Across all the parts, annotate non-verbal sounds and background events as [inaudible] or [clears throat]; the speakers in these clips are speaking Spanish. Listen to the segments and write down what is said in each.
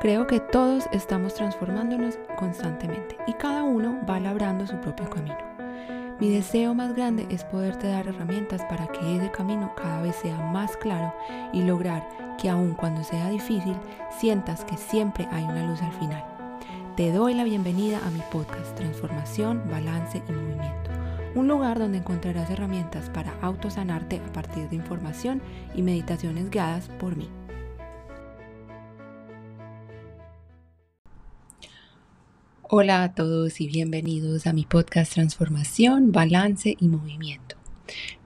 Creo que todos estamos transformándonos constantemente y cada uno va labrando su propio camino. Mi deseo más grande es poderte dar herramientas para que ese camino cada vez sea más claro y lograr que aun cuando sea difícil, sientas que siempre hay una luz al final. Te doy la bienvenida a mi podcast Transformación, Balance y Movimiento, un lugar donde encontrarás herramientas para autosanarte a partir de información y meditaciones guiadas por mí. Hola a todos y bienvenidos a mi podcast Transformación, Balance y Movimiento.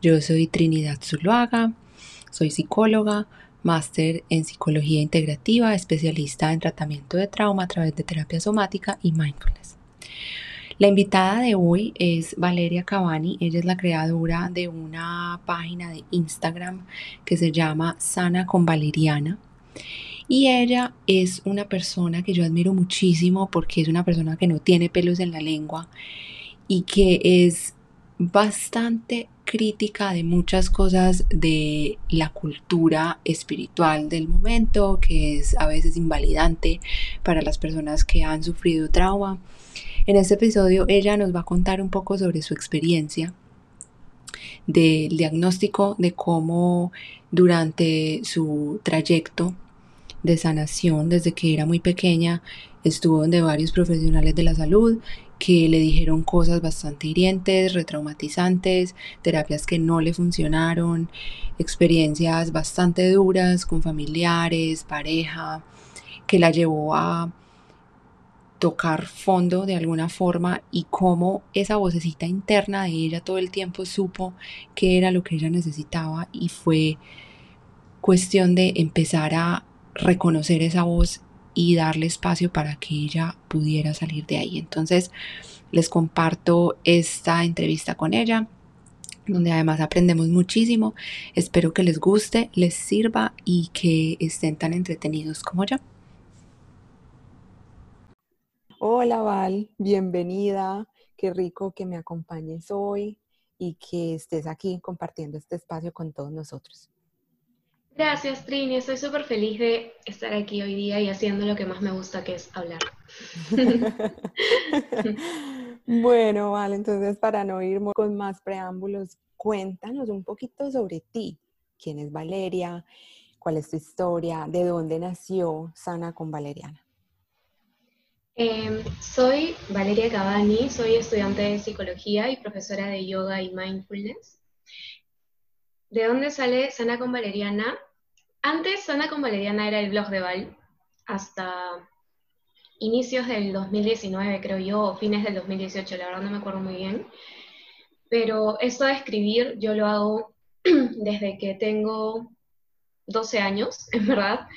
Yo soy Trinidad Zuluaga, soy psicóloga, máster en psicología integrativa, especialista en tratamiento de trauma a través de terapia somática y mindfulness. La invitada de hoy es Valeria Cavani, ella es la creadora de una página de Instagram que se llama Sana con Valeriana y ella es una persona que yo admiro muchísimo porque es una persona que no tiene pelos en la lengua y que es bastante crítica de muchas cosas de la cultura espiritual del momento, que es a veces invalidante para las personas que han sufrido trauma. En este episodio ella nos va a contar un poco sobre su experiencia del diagnóstico de cómo durante su trayecto de sanación desde que era muy pequeña. Estuvo donde varios profesionales de la salud que le dijeron cosas bastante hirientes, retraumatizantes, terapias que no le funcionaron, experiencias bastante duras con familiares, pareja, que la llevó a tocar fondo de alguna forma y cómo esa vocecita interna de ella todo el tiempo supo que era lo que ella necesitaba y fue cuestión de empezar a reconocer esa voz y darle espacio para que ella pudiera salir de ahí. Entonces, les comparto esta entrevista con ella, donde además aprendemos muchísimo. Espero que les guste, les sirva y que estén tan entretenidos como yo. Hola Val, bienvenida. Qué rico que me acompañes hoy y que estés aquí compartiendo este espacio con todos nosotros. Gracias, Trini. Estoy súper feliz de estar aquí hoy día y haciendo lo que más me gusta, que es hablar. [laughs] bueno, vale, entonces para no ir con más preámbulos, cuéntanos un poquito sobre ti. ¿Quién es Valeria? ¿Cuál es tu historia? ¿De dónde nació Sana con Valeriana? Em, soy Valeria Cavani, soy estudiante de psicología y profesora de yoga y mindfulness. ¿De dónde sale Sana con Valeriana? Antes Sana con Valeriana era el blog de Val, hasta inicios del 2019, creo yo, o fines del 2018, la verdad no me acuerdo muy bien. Pero esto de escribir yo lo hago [clears throat] desde que tengo 12 años, [laughs] en verdad,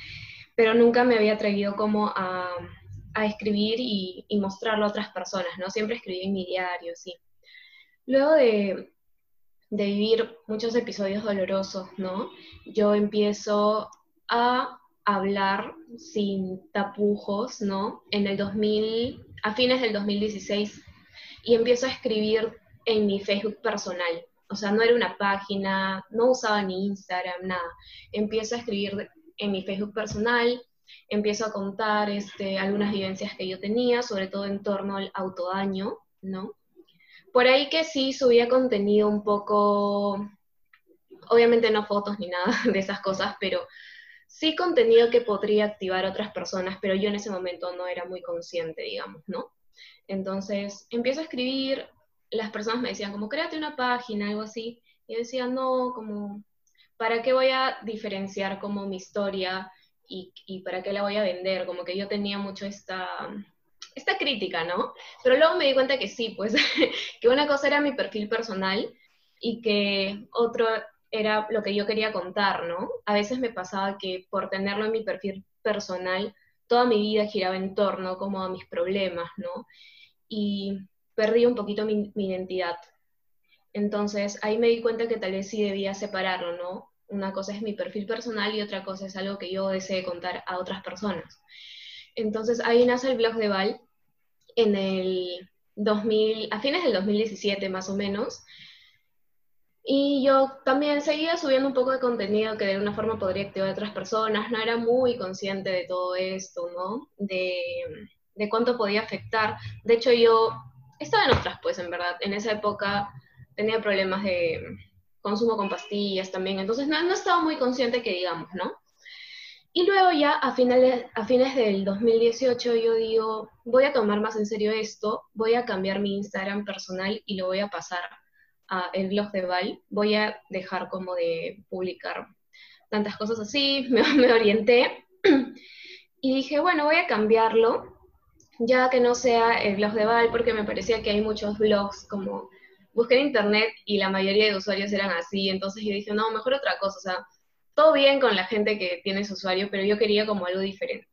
pero nunca me había atrevido como a, escribir y, mostrarlo a otras personas, ¿no? Siempre escribí en mi diario, sí. Luego de, de vivir muchos episodios dolorosos, ¿no? Yo empiezo a hablar sin tapujos, ¿no? En el 2000, a fines del 2016, y empiezo a escribir en mi Facebook personal. O sea, no era una página, no usaba ni Instagram, nada. Empiezo a escribir en mi Facebook personal, empiezo a contar este, algunas vivencias que yo tenía, sobre todo en torno al autodaño, ¿no? Por ahí que sí subía contenido un poco, obviamente no fotos ni nada [laughs] de esas cosas, pero sí contenido que podría activar a otras personas, pero yo en ese momento no era muy consciente, digamos, ¿no? Entonces empiezo a escribir, las personas me decían como, créate una página, algo así, y yo decía, no, como, ¿para qué voy a diferenciar como mi historia y, y para qué la voy a vender? Como que yo tenía mucho esta esta crítica, ¿no? Pero luego me di cuenta que sí, pues, [laughs] que una cosa era mi perfil personal y que otro era lo que yo quería contar, ¿no? A veces me pasaba que por tenerlo en mi perfil personal, toda mi vida giraba en torno como a mis problemas, ¿no? Y perdí un poquito mi, mi identidad. Entonces ahí me di cuenta que tal vez sí debía separarlo, ¿no? Una cosa es mi perfil personal y otra cosa es algo que yo desee contar a otras personas. Entonces ahí nace el blog de Val, en el 2000, a fines del 2017 más o menos. Y yo también seguía subiendo un poco de contenido que de una forma podría activar a otras personas, no era muy consciente de todo esto, ¿no? De, de cuánto podía afectar. De hecho, yo estaba en otras, pues, en verdad. En esa época tenía problemas de consumo con pastillas también, entonces no, no estaba muy consciente que digamos, ¿no? Y luego ya a finales, a fines del 2018 yo digo, voy a tomar más en serio esto, voy a cambiar mi Instagram personal y lo voy a pasar el blog de Val, voy a dejar como de publicar tantas cosas así, [laughs] me, me orienté. Y dije, bueno, voy a cambiarlo, ya que no sea el blog de Val, porque me parecía que hay muchos blogs como busqué en internet y la mayoría de usuarios eran así, entonces yo dije, no, mejor otra cosa, o sea, todo bien con la gente que tiene su usuario, pero yo quería como algo diferente.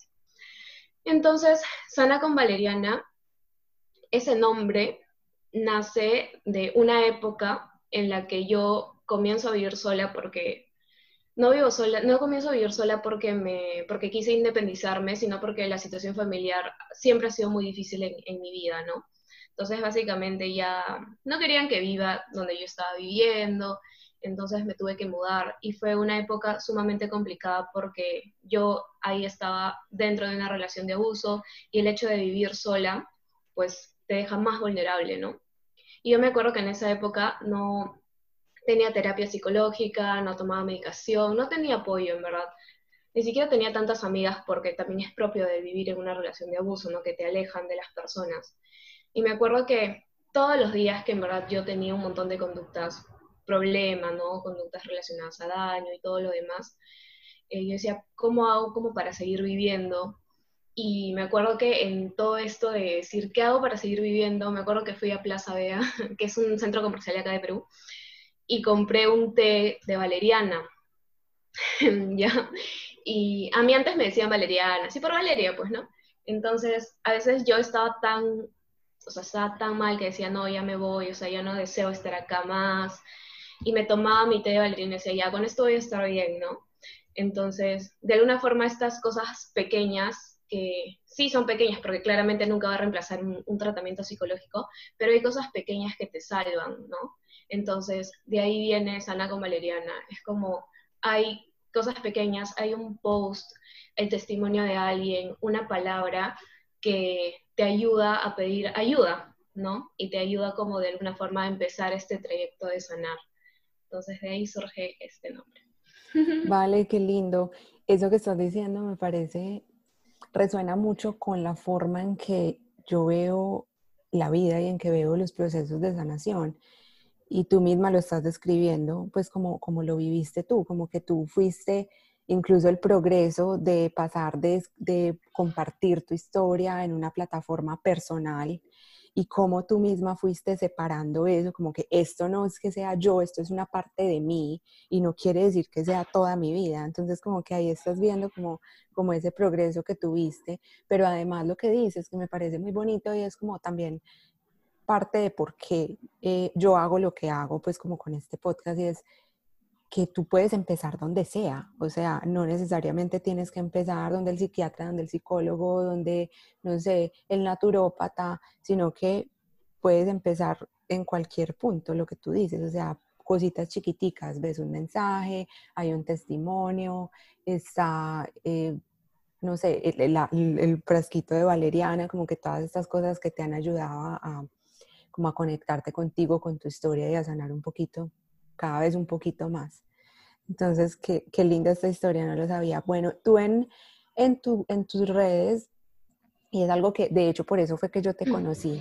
Entonces, Sana con Valeriana, ese nombre nace de una época en la que yo comienzo a vivir sola porque no vivo sola, no comienzo a vivir sola porque me porque quise independizarme, sino porque la situación familiar siempre ha sido muy difícil en, en mi vida, ¿no? Entonces, básicamente ya no querían que viva donde yo estaba viviendo, entonces me tuve que mudar y fue una época sumamente complicada porque yo ahí estaba dentro de una relación de abuso y el hecho de vivir sola, pues te deja más vulnerable, ¿no? Y yo me acuerdo que en esa época no tenía terapia psicológica, no tomaba medicación, no tenía apoyo, en verdad. Ni siquiera tenía tantas amigas porque también es propio de vivir en una relación de abuso, ¿no? Que te alejan de las personas. Y me acuerdo que todos los días que en verdad yo tenía un montón de conductas problema, ¿no? Conductas relacionadas a daño y todo lo demás. Eh, yo decía, ¿cómo hago para seguir viviendo? Y me acuerdo que en todo esto de decir, ¿qué hago para seguir viviendo? Me acuerdo que fui a Plaza Vea, [laughs] que es un centro comercial acá de Perú, y compré un té de valeriana. [laughs] ¿Ya? Y a mí antes me decían valeriana, sí por Valeria, pues, ¿no? Entonces, a veces yo estaba tan, o sea, estaba tan mal que decía, no, ya me voy, o sea, ya no deseo estar acá más. Y me tomaba mi té de valeriana y decía, ya, con esto voy a estar bien, ¿no? Entonces, de alguna forma, estas cosas pequeñas que sí son pequeñas porque claramente nunca va a reemplazar un, tratamiento psicológico, pero hay cosas pequeñas que te salvan, ¿no? Entonces, de ahí viene Sana con Valeriana. Es como hay cosas pequeñas, hay un post, el testimonio de alguien, una palabra que te ayuda a pedir ayuda, ¿no? Y te ayuda como de alguna forma a empezar este trayecto de sanar. Entonces, de ahí surge este nombre. [laughs] Vale, qué lindo. Eso que estás diciendo me parece resuena mucho con la forma en que yo veo la vida y en que veo los procesos de sanación. Y tú misma lo estás describiendo, pues como, como lo viviste tú, como que tú fuiste incluso el progreso de pasar de, de compartir tu historia en una plataforma personal y cómo tú misma fuiste separando eso, como que esto no es que sea yo, esto es una parte de mí y no quiere decir que sea toda mi vida. Entonces como que ahí estás viendo como, como ese progreso que tuviste, pero además lo que dices que me parece muy bonito y es como también parte de por qué eh, yo hago lo que hago, pues como con este podcast y es que tú puedes empezar donde sea, o sea, no necesariamente tienes que empezar donde el psiquiatra, donde el psicólogo, donde, no sé, el naturópata, sino que puedes empezar en cualquier punto, lo que tú dices, o sea, cositas chiquiticas, ves un mensaje, hay un testimonio, está, eh, no sé, el, el, frasquito de valeriana, como que todas estas cosas que te han ayudado a, como a conectarte contigo, con tu historia y a sanar un poquito cada vez un poquito más. Entonces, qué, qué linda esta historia, no lo sabía. Bueno, tú en, en, tu, en tus redes, y es algo que, de hecho, por eso fue que yo te conocí,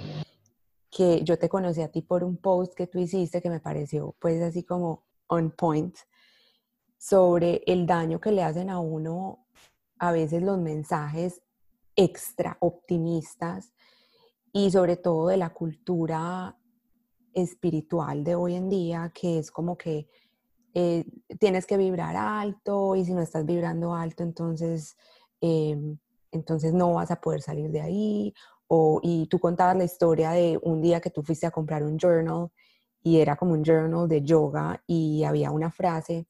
que yo te conocí a ti por un post que tú hiciste que me pareció pues así como on point sobre el daño que le hacen a uno a veces los mensajes extra optimistas y sobre todo de la cultura espiritual de hoy en día, que es como que eh, tienes que vibrar alto y si no estás vibrando alto, entonces, em, entonces no vas a poder salir de ahí. O, y tú contabas la historia de un día que tú fuiste a comprar un journal y era como un journal de yoga y había una frase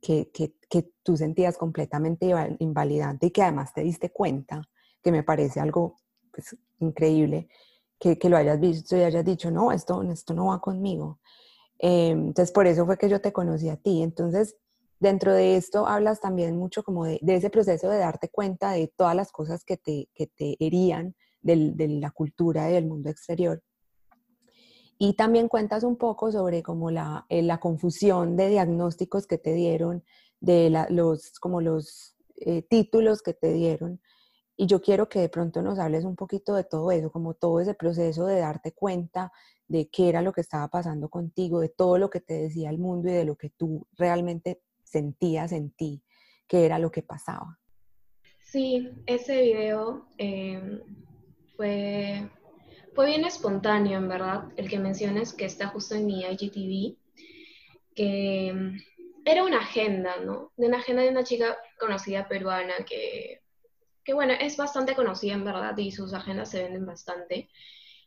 que, que, tú sentías completamente invalidante y que además te diste cuenta, que me parece algo pues, increíble, que, que, lo hayas visto y hayas dicho, no, esto, esto no va conmigo. Em, entonces, por eso fue que yo te conocí a ti. Entonces, dentro de esto hablas también mucho como de, ese proceso de darte cuenta de todas las cosas que te, que te herían de la cultura y del mundo exterior. Y también cuentas un poco sobre como la, eh, la confusión de diagnósticos que te dieron, de los, como los eh, títulos que te dieron. Y yo quiero que de pronto nos hables un poquito de todo eso, como todo ese proceso de darte cuenta de qué era lo que estaba pasando contigo, de todo lo que te decía el mundo y de lo que tú realmente sentías en ti, qué era lo que pasaba. Sí, ese video em, fue, fue bien espontáneo, en verdad, el que mencionas que está justo en mi IGTV, que em, era una agenda, ¿no? De una agenda de una chica conocida peruana que, que, bueno, es bastante conocida en verdad y sus agendas se venden bastante.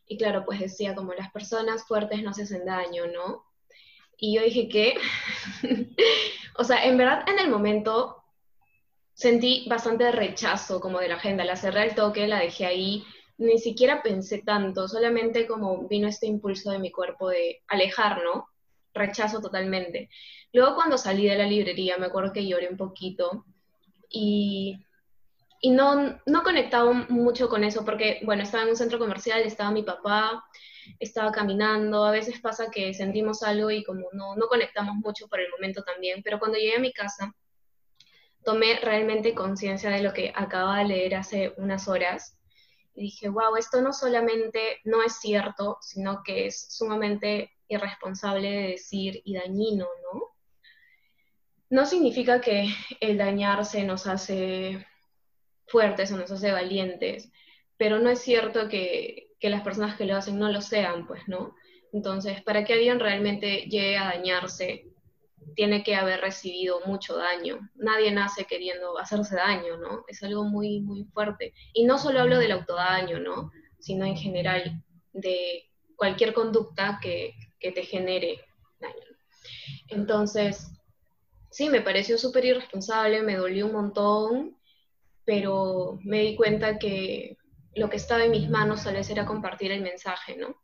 Y claro, pues decía como las personas fuertes no se hacen daño, ¿no? Y yo dije que, [laughs] o sea, en verdad en el momento sentí bastante rechazo como de la agenda, la cerré el toque, la dejé ahí, ni siquiera pensé tanto, solamente como vino este impulso de mi cuerpo de alejar, ¿no? Rechazo totalmente. Luego cuando salí de la librería me acuerdo que lloré un poquito y, y no, no conectaba mucho con eso porque, bueno, estaba en un centro comercial, estaba mi papá, estaba caminando, a veces pasa que sentimos algo y como no, no conectamos mucho por el momento también, pero cuando llegué a mi casa tomé realmente conciencia de lo que acababa de leer hace unas horas y dije, wow, esto no solamente no es cierto, sino que es sumamente irresponsable de decir y dañino, ¿no? No significa que el dañarse nos hace fuertes o nos hace valientes, pero no es cierto que, que las personas que lo hacen no lo sean, pues, ¿no? Entonces, para que alguien realmente llegue a dañarse, tiene que haber recibido mucho daño. Nadie nace queriendo hacerse daño, ¿no? Es algo muy, muy fuerte. Y no solo hablo del autodaño, ¿no? Sino en general de cualquier conducta que, que te genere daño. Entonces, sí, me pareció súper irresponsable, me dolió un montón, pero me di cuenta que lo que estaba en mis manos tal vez era compartir el mensaje, ¿no?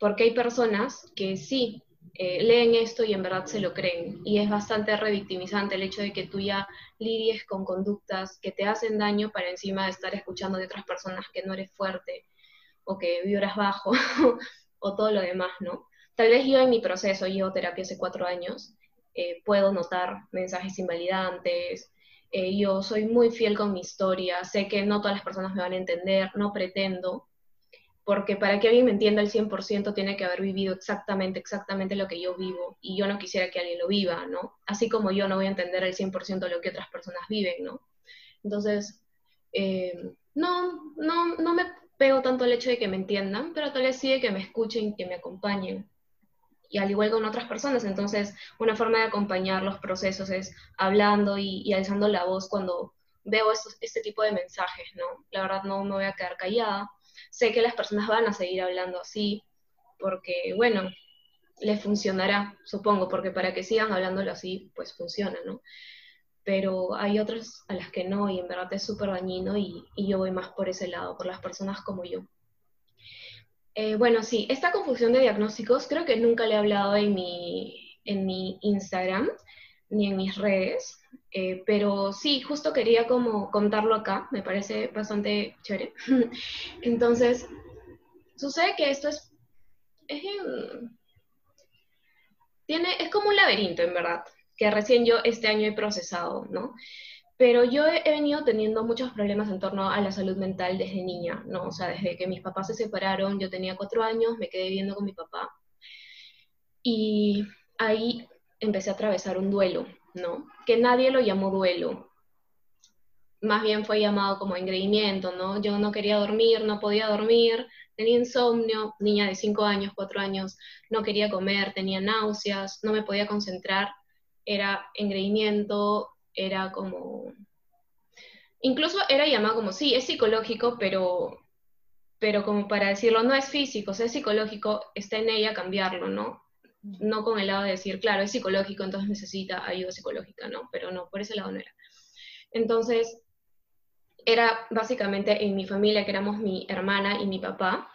Porque hay personas que sí eh, leen esto y en verdad se lo creen. Y es bastante revictimizante el hecho de que tú ya lidies con conductas que te hacen daño para encima de estar escuchando de otras personas que no eres fuerte o que vibras bajo [laughs] o todo lo demás, ¿no? Tal vez yo en mi proceso, llevo terapia hace cuatro años, eh, puedo notar mensajes invalidantes, eh, yo soy muy fiel con mi historia, sé que no todas las personas me van a entender, no pretendo, porque para que alguien me entienda al 100% tiene que haber vivido exactamente, exactamente lo que yo vivo, y yo no quisiera que alguien lo viva, ¿no? Así como yo no voy a entender al 100% lo que otras personas viven, ¿no? Entonces, eh, no, no, no me pego tanto el hecho de que me entiendan, pero tal vez sí de que me escuchen, que me acompañen. Y al igual con otras personas, entonces una forma de acompañar los procesos es hablando y, alzando la voz cuando veo este tipo de mensajes, ¿no? La verdad no me voy a quedar callada, sé que las personas van a seguir hablando así, porque, bueno, les funcionará, supongo, porque para que sigan hablándolo así, pues funciona, ¿no? Pero hay otras a las que no, y en verdad es súper dañino, y, yo voy más por ese lado, por las personas como yo. Eh, bueno, sí, esta confusión de diagnósticos creo que nunca le he hablado en mi, en mi Instagram ni en mis redes, eh, pero sí, justo quería como contarlo acá, me parece bastante chévere. [laughs] Entonces, sucede que esto es, es, tiene, es como un laberinto, en verdad, que recién yo este año he procesado, ¿no? Pero yo he, venido teniendo muchos problemas en torno a la salud mental desde niña, ¿no? O sea, desde que mis papás se separaron, yo tenía cuatro años, me quedé viviendo con mi papá. Y ahí empecé a atravesar un duelo, ¿no? Que nadie lo llamó duelo, más bien fue llamado como engreimiento, ¿no? Yo no quería dormir, no podía dormir, tenía insomnio, niña de 5 años, 4 años, no quería comer, tenía náuseas, no me podía concentrar, era engreimiento, era como... Incluso era llamado como, sí, es psicológico, pero, pero como para decirlo, no es físico, es psicológico, está en ella cambiarlo, ¿no? no con el lado de decir, claro, es psicológico, entonces necesita ayuda psicológica, no, pero no, por ese lado no era. Entonces, era básicamente en mi familia, que éramos mi hermana y mi papá,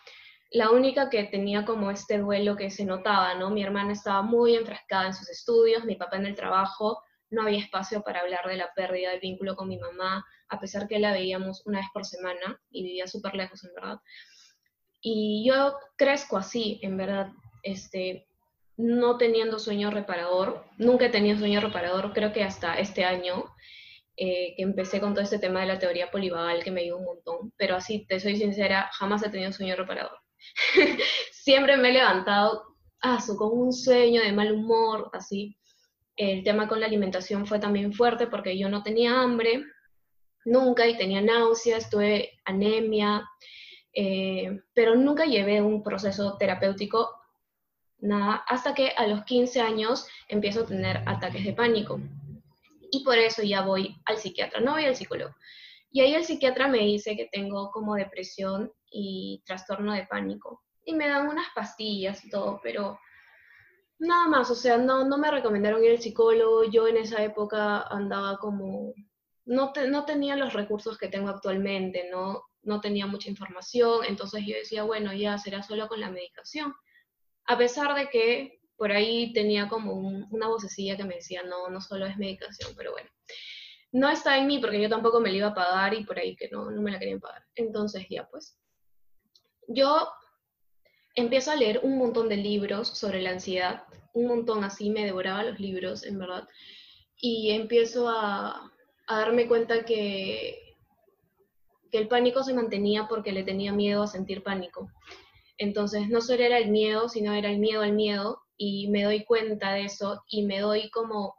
la única que tenía como este duelo que se notaba, ¿no? Mi hermana estaba muy enfrascada en sus estudios, mi papá en el trabajo, no había espacio para hablar de la pérdida del vínculo con mi mamá, a pesar que la veíamos una vez por semana y vivía súper lejos, en verdad. Y yo crezco así, en verdad, este, no teniendo sueño reparador, nunca he tenido sueño reparador, creo que hasta este año, eh, que empecé con todo este tema de la teoría polivagal que me dio un montón, pero así, te soy sincera, jamás he tenido sueño reparador. [laughs] Siempre me he levantado ah, con un sueño de mal humor, así. El tema con la alimentación fue también fuerte porque yo no tenía hambre nunca y tenía náuseas, tuve anemia, eh, pero nunca llevé un proceso terapéutico, nada, hasta que a los 15 años empiezo a tener ataques de pánico. Y por eso ya voy al psiquiatra, no voy al psicólogo. Y ahí el psiquiatra me dice que tengo como depresión y trastorno de pánico. Y me dan unas pastillas y todo, pero nada más, o sea, no, no me recomendaron ir al psicólogo. Yo en esa época andaba como, no, no tenía los recursos que tengo actualmente, ¿no? no tenía mucha información, entonces yo decía, bueno, ya será solo con la medicación. A pesar de que por ahí tenía como una vocecilla que me decía, no, no solo es medicación, pero bueno no está en mí porque yo tampoco me la iba a pagar y por ahí que no, no me la querían pagar. Entonces ya pues, yo empiezo a leer un montón de libros sobre la ansiedad, un montón así, me devoraba los libros, en verdad, y empiezo a, darme cuenta que, que el pánico se mantenía porque le tenía miedo a sentir pánico. Entonces, no solo era el miedo, sino era el miedo al miedo, y me doy cuenta de eso y me doy como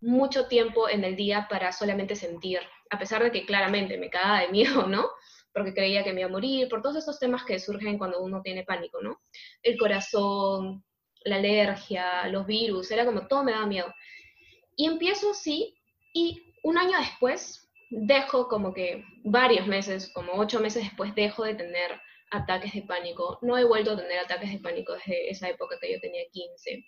mucho tiempo en el día para solamente sentir, a pesar de que claramente me cagaba de miedo, ¿no? Porque creía que me iba a morir, por todos esos temas que surgen cuando uno tiene pánico, ¿no? El corazón, la alergia, los virus, era como todo me daba miedo. Y empiezo así, y un año después dejo como que varios meses, como ocho meses después, dejo de tener ataques de pánico. No he vuelto a tener ataques de pánico desde esa época que yo tenía 15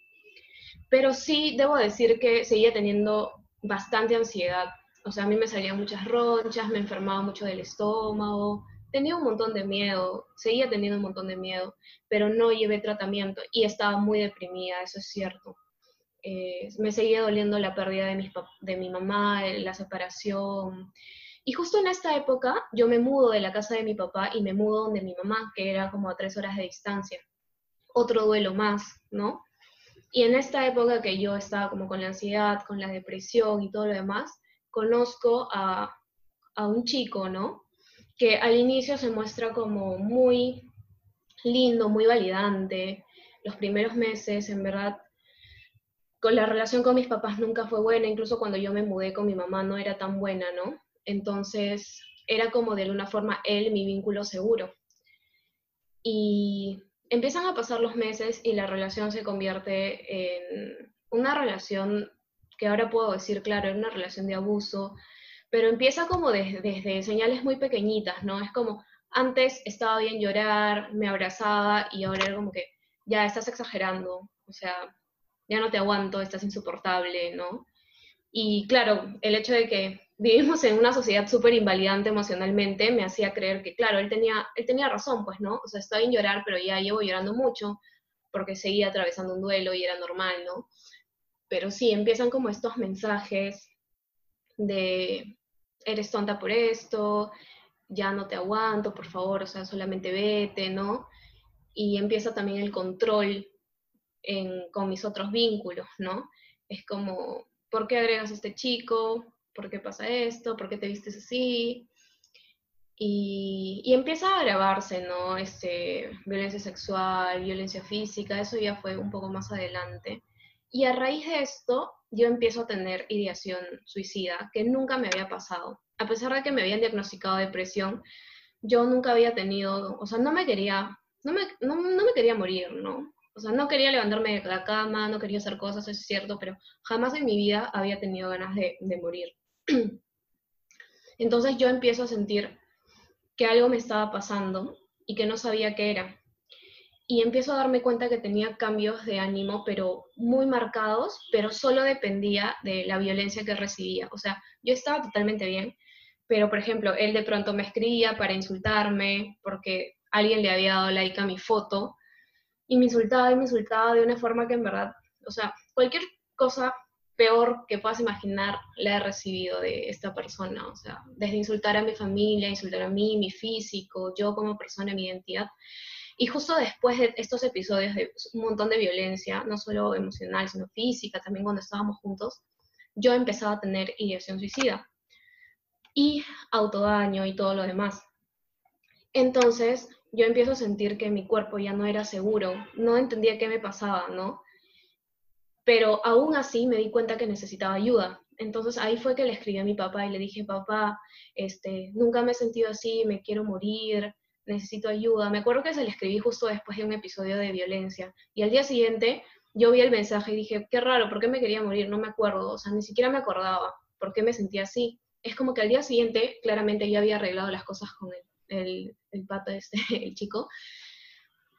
pero sí debo decir que seguía teniendo bastante ansiedad. O sea, a mí me salían muchas ronchas, me enfermaba mucho del estómago, tenía un montón de miedo, seguía teniendo un montón de miedo, pero no llevé tratamiento y estaba muy deprimida, eso es cierto. Eh, me seguía doliendo la pérdida de, de mi mamá, la separación. Y justo en esta época yo me mudo de la casa de mi papá y me mudo donde mi mamá, que era como a tres horas de distancia. Otro duelo más, ¿no? Y en esta época que yo estaba como con la ansiedad, con la depresión y todo lo demás, conozco a, a un chico, ¿no? Que al inicio se muestra como muy lindo, muy validante. Los primeros meses, en verdad, con la relación con mis papás nunca fue buena, incluso cuando yo me mudé con mi mamá no era tan buena, ¿no? Entonces era como de alguna forma él mi vínculo seguro. Y empiezan a pasar los meses y la relación se convierte en una relación que ahora puedo decir, claro, es una relación de abuso, pero empieza como desde, señales muy pequeñitas, ¿no? Es como, antes estaba bien llorar, me abrazaba y ahora era como que, ya estás exagerando, o sea, ya no te aguanto, estás insoportable, ¿no? Y claro, el hecho de que vivimos en una sociedad súper invalidante emocionalmente me hacía creer que, claro, él tenía, él tenía razón, pues, ¿no? O sea, estaba en llorar, pero ya llevo llorando mucho porque seguía atravesando un duelo y era normal, ¿no? Pero sí, empiezan como estos mensajes de, eres tonta por esto, ya no te aguanto, por favor, o sea, solamente vete, ¿no? Y empieza también el control con mis otros vínculos, ¿no? Es como, ¿por qué agregas a este chico? ¿Por qué pasa esto? ¿Por qué te vistes así? Y, empieza a grabarse, ¿no? Este, violencia sexual, violencia física, eso ya fue un poco más adelante. Y a raíz de esto, yo empiezo a tener ideación suicida, que nunca me había pasado. A pesar de que me habían diagnosticado depresión, yo nunca había tenido, o sea, no me quería, no me, no me quería morir, ¿no? O sea, no quería levantarme de la cama, no quería hacer cosas, eso es cierto, pero jamás en mi vida había tenido ganas de, morir. [clears throat] Entonces yo empiezo a sentir que algo me estaba pasando y que no sabía qué era. Y empiezo a darme cuenta que tenía cambios de ánimo, pero muy marcados, pero solo dependía de la violencia que recibía. O sea, yo estaba totalmente bien, pero por ejemplo, él de pronto me escribía para insultarme, porque alguien le había dado like a mi foto y me insultaba y me insultaba de una forma que en verdad, o sea, cualquier cosa peor que puedas imaginar la he recibido de esta persona, o sea, desde insultar a mi familia, insultar a mí, mi físico, yo como persona, mi identidad. Y justo después de estos episodios de un montón de violencia, no solo emocional, sino física, también cuando estábamos juntos, yo empezaba a tener ideación suicida y autodaño y todo lo demás. Entonces, yo empiezo a sentir que mi cuerpo ya no era seguro, no entendía qué me pasaba, ¿no? Pero aún así me di cuenta que necesitaba ayuda. Entonces ahí fue que le escribí a mi papá y le dije, papá, este, nunca me he sentido así, me quiero morir, necesito ayuda. Me acuerdo que se le escribí justo después de un episodio de violencia. Y al día siguiente yo vi el mensaje y dije, qué raro, ¿por qué me quería morir? No me acuerdo, o sea, ni siquiera me acordaba por qué me sentía así. Es como que al día siguiente, claramente ya había arreglado las cosas con el, el, pato este, [laughs] el chico.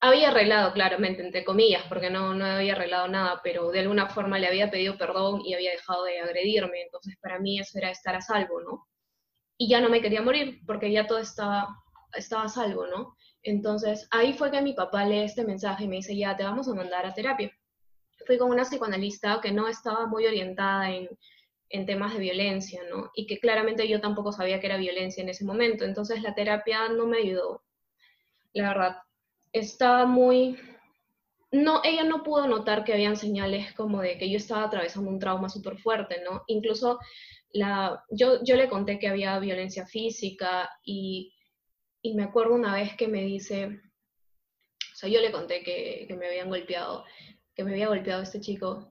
Había arreglado, claramente, entre comillas, porque no, no había arreglado nada, pero de alguna forma le había pedido perdón y había dejado de agredirme. Entonces, para mí eso era estar a salvo, ¿no? Y ya no me quería morir, porque ya todo estaba, estaba a salvo, ¿no? Entonces, ahí fue que mi papá lee este mensaje y me dice, ya te vamos a mandar a terapia fui con una psicoanalista que no estaba muy orientada en, en temas de violencia, ¿no? Y que claramente yo tampoco sabía que era violencia en ese momento. Entonces la terapia no me ayudó. La verdad, estaba muy... No, ella no pudo notar que habían señales como de que yo estaba atravesando un trauma súper fuerte, ¿no? Incluso la, yo, yo le conté que había violencia física y, y me acuerdo una vez que me dice, o sea, yo le conté que, que me habían golpeado que me había golpeado este chico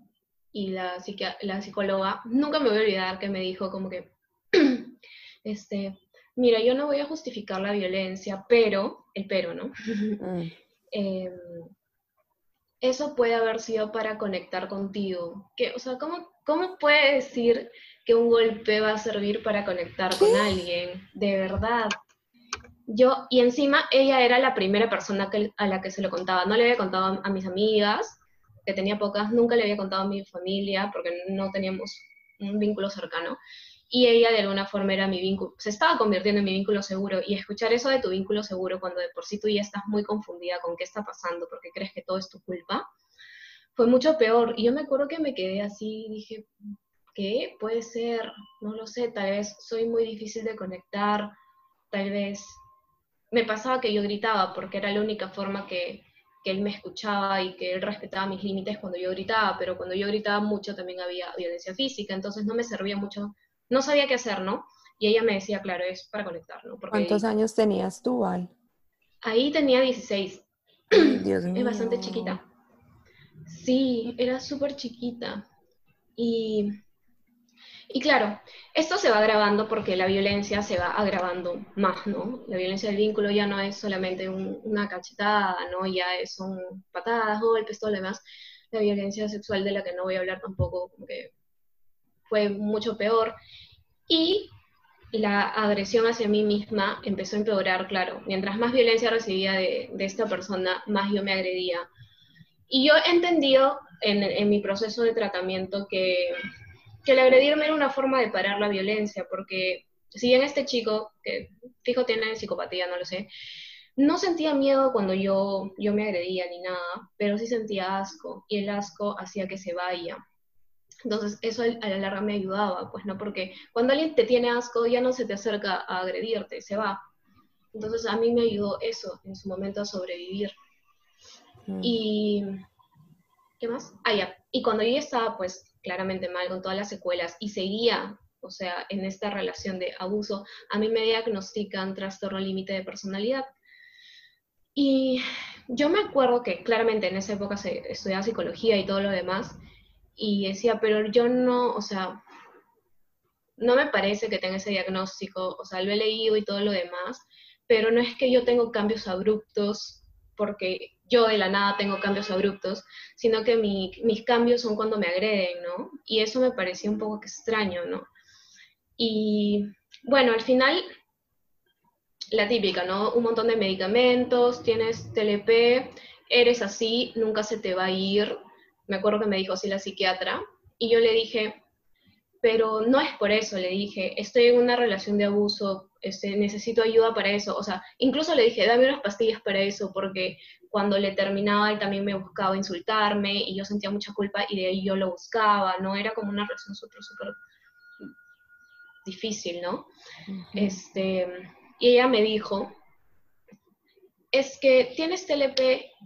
y la, la psicóloga, nunca me voy a olvidar que me dijo como que, [clears throat] este, mira, yo no voy a justificar la violencia, pero, el pero, ¿no? [laughs] Em, eso puede haber sido para conectar contigo. Que, o sea, ¿cómo, ¿cómo puede decir que un golpe va a servir para conectar con alguien? De verdad. Yo, y encima ella era la primera persona que, a la que se lo contaba. No le había contado a mis amigas, que tenía pocas, nunca le había contado a mi familia porque no teníamos un vínculo cercano. Y ella de alguna forma era mi vínculo, se estaba convirtiendo en mi vínculo seguro. Y escuchar eso de tu vínculo seguro cuando de por sí tú ya estás muy confundida con qué está pasando porque crees que todo es tu culpa, fue mucho peor. Y yo me acuerdo que me quedé así, dije, ¿qué? Puede ser, no lo sé, tal vez soy muy difícil de conectar, tal vez me pasaba que yo gritaba porque era la única forma que, que él me escuchaba y que él respetaba mis límites cuando yo gritaba, pero cuando yo gritaba mucho también había violencia física, entonces no me servía mucho, no sabía qué hacer, ¿no? Y ella me decía, claro, es para conectar, ¿no? ¿Cuántos años tenías tú, Val? Ahí tenía 16. [clears throat] Dios mío. Es bastante chiquita. Sí, era súper chiquita. Y y claro, esto se va agravando porque la violencia se va agravando más, ¿no? La violencia del vínculo ya no es solamente una cachetada, ¿no? Ya son patadas, golpes, todo lo demás. La violencia sexual de la que no voy a hablar tampoco, como que fue mucho peor. Y la agresión hacia mí misma empezó a empeorar, claro. Mientras más violencia recibía de, esta persona, más yo me agredía. Y yo he entendido en mi proceso de tratamiento que que el agredirme era una forma de parar la violencia, porque si bien este chico, que fijo tiene psicopatía, no lo sé, no sentía miedo cuando yo, yo me agredía ni nada, pero sí sentía asco, y el asco hacía que se vaya. Entonces, eso a la larga me ayudaba, pues, ¿no? Porque cuando alguien te tiene asco, ya no se te acerca a agredirte, se va. Entonces, a mí me ayudó eso en su momento a sobrevivir. Mm. Y, ¿qué más? Ah, ya. Y cuando yo ya estaba, pues, claramente mal con todas las secuelas y seguía, o sea, en esta relación de abuso, a mí me diagnostican trastorno límite de personalidad. Y yo me acuerdo que claramente en esa época se estudiaba psicología y todo lo demás, y decía, pero yo no, o sea, no me parece que tenga ese diagnóstico, o sea, lo he leído y todo lo demás, pero no es que yo tengo cambios abruptos porque yo de la nada tengo cambios abruptos, sino que mis cambios son cuando me agreden, ¿no? Y eso me parecía un poco extraño, ¿no? Y bueno, al final, la típica, ¿no? Un montón de medicamentos, tienes TLP, eres así, nunca se te va a ir. Me acuerdo que me dijo así la psiquiatra, y yo le dije, pero no es por eso, le dije, estoy en una relación de abuso este, necesito ayuda para eso. O sea, incluso le dije, dame unas pastillas para eso, porque cuando le terminaba él también me buscaba insultarme y yo sentía mucha culpa y de ahí yo lo buscaba, ¿no? Era como una relación súper, súper difícil, ¿no? este, y ella me dijo, es que tienes TLP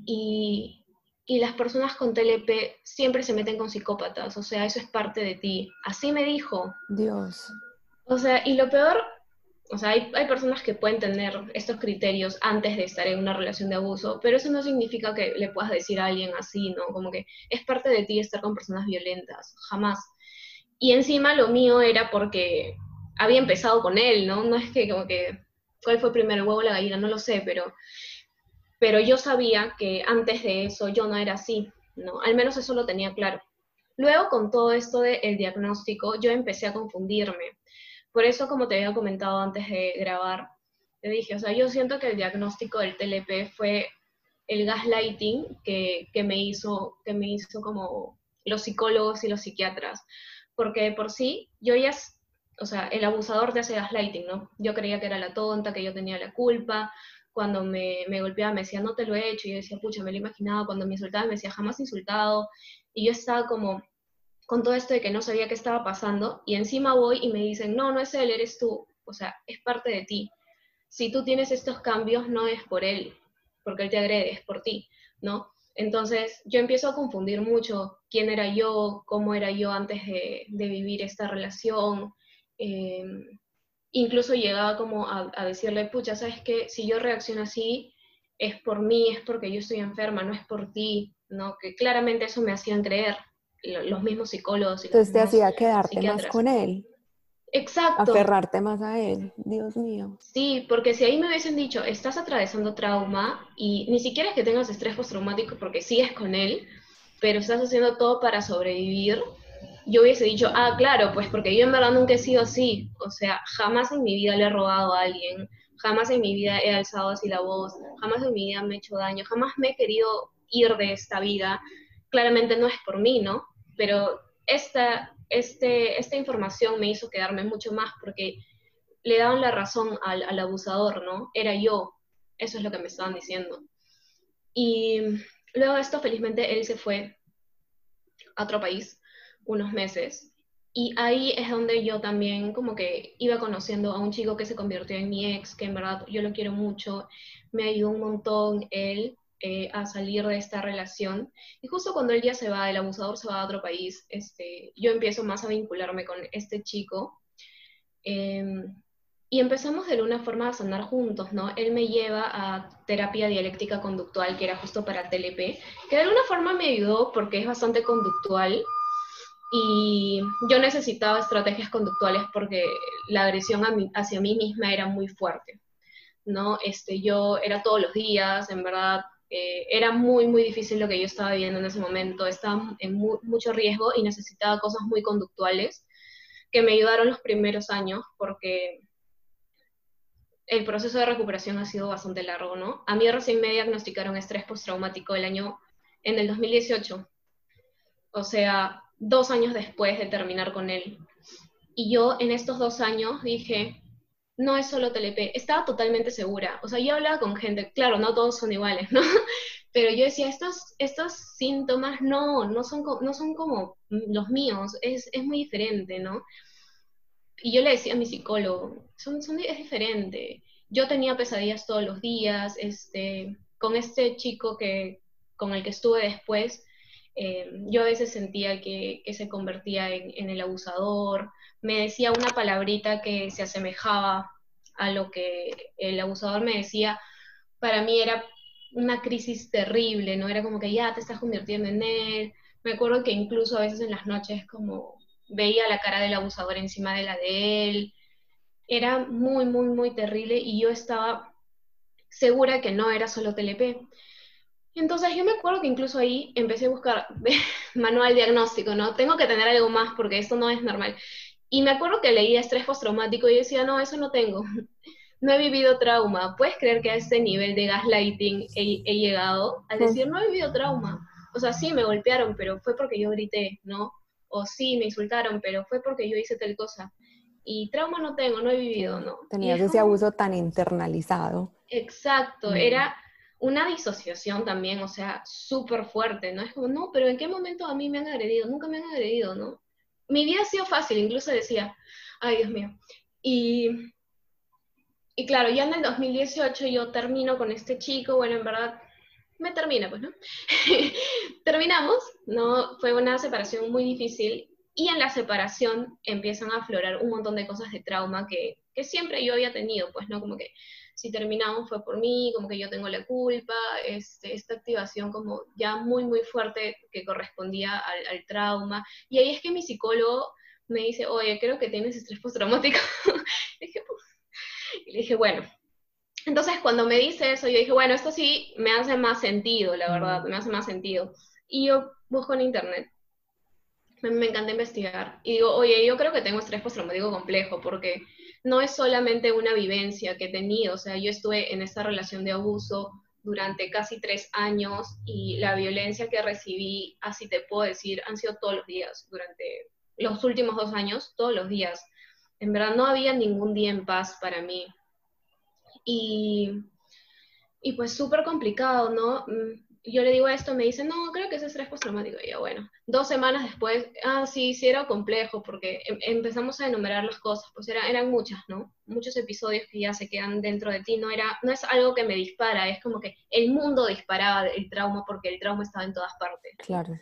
y, y las personas con TLP siempre se meten con psicópatas, o sea, eso es parte de ti. Así me dijo. Dios. O sea, y lo peor o sea, hay, hay, personas que pueden tener estos criterios antes de estar en una relación de abuso, pero eso no significa que le puedas decir a alguien así, ¿no? Como que es parte de ti estar con personas violentas, jamás. Y encima lo mío era porque había empezado con él, ¿no? No es que como que, ¿cuál fue primero el huevo o la gallina? No lo sé, pero, pero yo sabía que antes de eso yo no era así, ¿no? Al menos eso lo tenía claro. Luego, con todo esto del diagnóstico, yo empecé a confundirme por eso, como te había comentado antes de grabar, te dije, o sea, yo siento que el diagnóstico del TLP fue el gaslighting que, que, me hizo, que me hizo como los psicólogos y los psiquiatras. Porque por sí, yo ya, o sea, el abusador te hace gaslighting, ¿no? Yo creía que era la tonta, que yo tenía la culpa. Cuando me, me golpeaba me decía, no te lo he hecho. Y yo decía, pucha, me lo imaginaba. Cuando me insultaba me decía, jamás insultado. Y yo estaba como, con todo esto de que no sabía qué estaba pasando y encima voy y me dicen, no, no es él, eres tú, o sea, es parte de ti. Si tú tienes estos cambios, no es por él, porque él te agrede, es por ti, ¿no? Entonces yo empiezo a confundir mucho quién era yo, cómo era yo antes de, vivir esta relación. Em, incluso llegaba como a, decirle, pucha, ¿sabes qué? Si yo reacciono así, es por mí, es porque yo estoy enferma, no es por ti, ¿no? Que claramente eso me hacían creer, los mismos psicólogos. Y Entonces te hacía quedarte más con él. Exacto. Aferrarte más a él, Dios mío. Sí, porque si ahí me hubiesen dicho, estás atravesando trauma y ni siquiera es que tengas estrés postraumático porque sigues con él, pero estás haciendo todo para sobrevivir, yo hubiese dicho, ah, claro, pues porque yo en verdad nunca he sido así. O sea, jamás en mi vida le he robado a alguien, jamás en mi vida he alzado así la voz, jamás en mi vida me he hecho daño, jamás me he querido ir de esta vida. Claramente no es por mí, ¿no? Pero esta, este, esta información me hizo quedarme mucho más porque le daban la razón al, al abusador, ¿no? Era yo, eso es lo que me estaban diciendo. Y luego de esto, felizmente, él se fue a otro país unos meses. Y ahí es donde yo también como que iba conociendo a un chico que se convirtió en mi ex, que en verdad yo lo quiero mucho, me ayudó un montón él, eh, a salir de esta relación. Y justo cuando él ya se va, el abusador se va a otro país, este, yo empiezo más a vincularme con este chico. Em, y empezamos de alguna forma a sanar juntos, ¿no? Él me lleva a terapia dialéctica conductual, que era justo para TLP, que de alguna forma me ayudó porque es bastante conductual y yo necesitaba estrategias conductuales porque la agresión hacia mí misma era muy fuerte, ¿no? Este, yo era todos los días, en verdad, eh, era muy, muy difícil lo que yo estaba viviendo en ese momento, estaba en mucho riesgo y necesitaba cosas muy conductuales que me ayudaron los primeros años porque el proceso de recuperación ha sido bastante largo, ¿no? A mí recién me diagnosticaron estrés postraumático el año, en el 2018, o sea, dos años después de terminar con él. Y yo en estos dos años dije, no es solo TLP, estaba totalmente segura. O sea, yo hablaba con gente, claro, no todos son iguales, ¿no? [laughs] Pero yo decía, estos, estos síntomas no, no son, no son como los míos, es, es muy diferente, ¿no? Y yo le decía a mi psicólogo, son, son, es diferente. Yo tenía pesadillas todos los días, este, con este chico que, con el que estuve después, eh, yo a veces sentía que, que se convertía en, en, el abusador, me decía una palabrita que se asemejaba a lo que el abusador me decía, para mí era una crisis terrible, ¿no? Era como que ya te estás convirtiendo en él. Me acuerdo que incluso a veces en las noches como veía la cara del abusador encima de la de él. Era muy, muy, muy terrible y yo estaba segura que no era solo TLP. Entonces yo me acuerdo que incluso ahí empecé a buscar [laughs] manual diagnóstico, ¿no? Tengo que tener algo más porque esto no es normal. Y me acuerdo que leía estrés postraumático y decía, no, eso no tengo. [laughs] No he vivido trauma. ¿Puedes creer que a este nivel de gaslighting he, he llegado? A decir, no he vivido trauma. O sea, sí, me golpearon, pero fue porque yo grité, ¿no? O sí, me insultaron, pero fue porque yo hice tal cosa. y trauma no tengo, no he vivido, ¿no? Tenías ese abuso tan internalizado. Exacto, mm. era una disociación también, o sea, súper fuerte, ¿no? Es como, no, pero ¿en qué momento a mí me han agredido? Nunca me han agredido, ¿no? Mi vida ha sido fácil, incluso decía, ay Dios mío. Y, claro, ya en el 2018 yo termino con este chico, bueno, en verdad me termina, pues, ¿no? [laughs] Terminamos, ¿no? Fue una separación muy difícil y en la separación empiezan a aflorar un montón de cosas de trauma que, que siempre yo había tenido, pues, ¿no? Como que si terminamos fue por mí, como que yo tengo la culpa, este, esta activación como ya muy, muy fuerte que correspondía al, trauma. Y ahí es que mi psicólogo me dice, oye, creo que tienes estrés postraumático. [laughs] dije, y le dije, bueno. Entonces cuando me dice eso, yo dije, bueno, esto sí me hace más sentido, la verdad, me hace más sentido. Y yo busco en internet. Me encanta investigar. Y digo, oye, yo creo que tengo estrés postraumático complejo, porque no es solamente una vivencia que he tenido, o sea, yo estuve en esta relación de abuso durante casi tres años y la violencia que recibí, así te puedo decir, han sido todos los días, durante los últimos dos años, todos los días. En verdad no había ningún día en paz para mí. Y, y pues súper complicado, ¿no? Yo le digo esto, me dice, no, creo que es estrés postraumático. Y ya, bueno, dos semanas después, ah, sí, sí era complejo, porque em, empezamos a enumerar las cosas, pues era, eran muchas, ¿no? Muchos episodios que ya se quedan dentro de ti, no, era, no es algo que me dispara, es como que el mundo disparaba el trauma porque el trauma estaba en todas partes. Claro.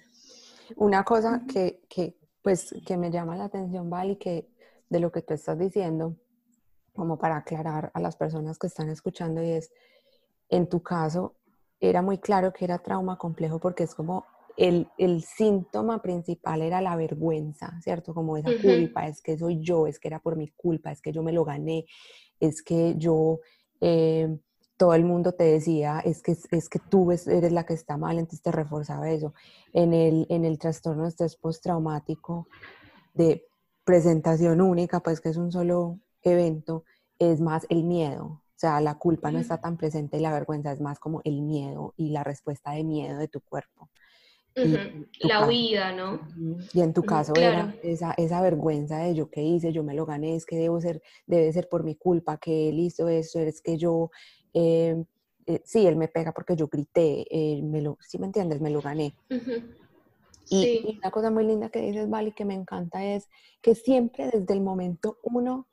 Una cosa que, que pues, que me llama la atención, Val, que de lo que tú estás diciendo, como para aclarar a las personas que están escuchando, y es, en tu caso, era muy claro que era trauma complejo porque es como el, síntoma principal era la vergüenza, ¿cierto? Como esa culpa, es que soy yo, es que era por mi culpa, es que yo me lo gané, es que yo, eh, todo el mundo te decía, es que, es que tú eres la que está mal, entonces te reforzaba eso. En el, en el trastorno de estrés postraumático de presentación única, pues que es un solo evento, es más el miedo, o sea, la culpa no está tan presente y la vergüenza es más como el miedo y la respuesta de miedo de tu cuerpo. La huida, ¿no? Y en tu caso era esa, esa, vergüenza de yo qué hice, yo me lo gané, es que debo ser, debe ser por mi culpa que él hizo eso, es que yo, em, eh, sí, él me pega porque yo grité, eh, me lo, ¿sí me entiendes? Me lo gané. y, y, una cosa muy linda que dices, Vali, que me encanta es que siempre desde el momento uno,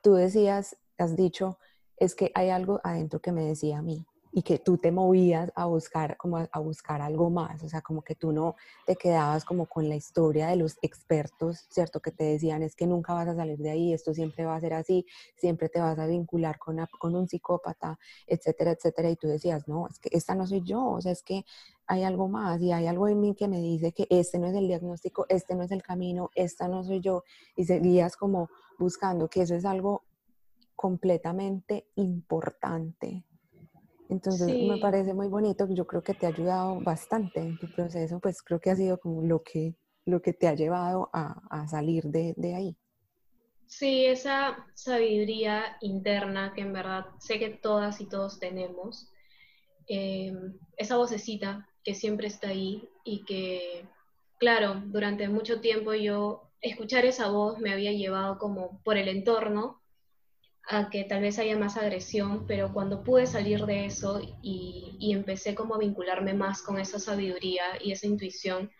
tú decías, has dicho, es que hay algo adentro que me decía a mí y que tú te movías a buscar como a, buscar algo más, o sea, como que tú no te quedabas como con la historia de los expertos, ¿cierto? Que te decían es que nunca vas a salir de ahí, esto siempre va a ser así, siempre te vas a vincular con, con un psicópata, etcétera, etcétera, y tú decías, no, es que esta no soy yo, o sea, es que hay algo más y hay algo en mí que me dice que este no es el diagnóstico, este no es el camino, esta no soy yo, y seguías como buscando que eso es algo completamente importante. Entonces me parece muy bonito, yo creo que te ha ayudado bastante en tu proceso, pues creo que ha sido como lo que, lo que te ha llevado a, salir de, ahí. Sí, esa sabiduría interna que en verdad sé que todas y todos tenemos, em, esa vocecita que siempre está ahí y que, claro, durante mucho tiempo yo escuchar esa voz me había llevado como por el entorno a que tal vez haya más agresión, pero cuando pude salir de eso y, empecé como a vincularme más con esa sabiduría y esa intuición,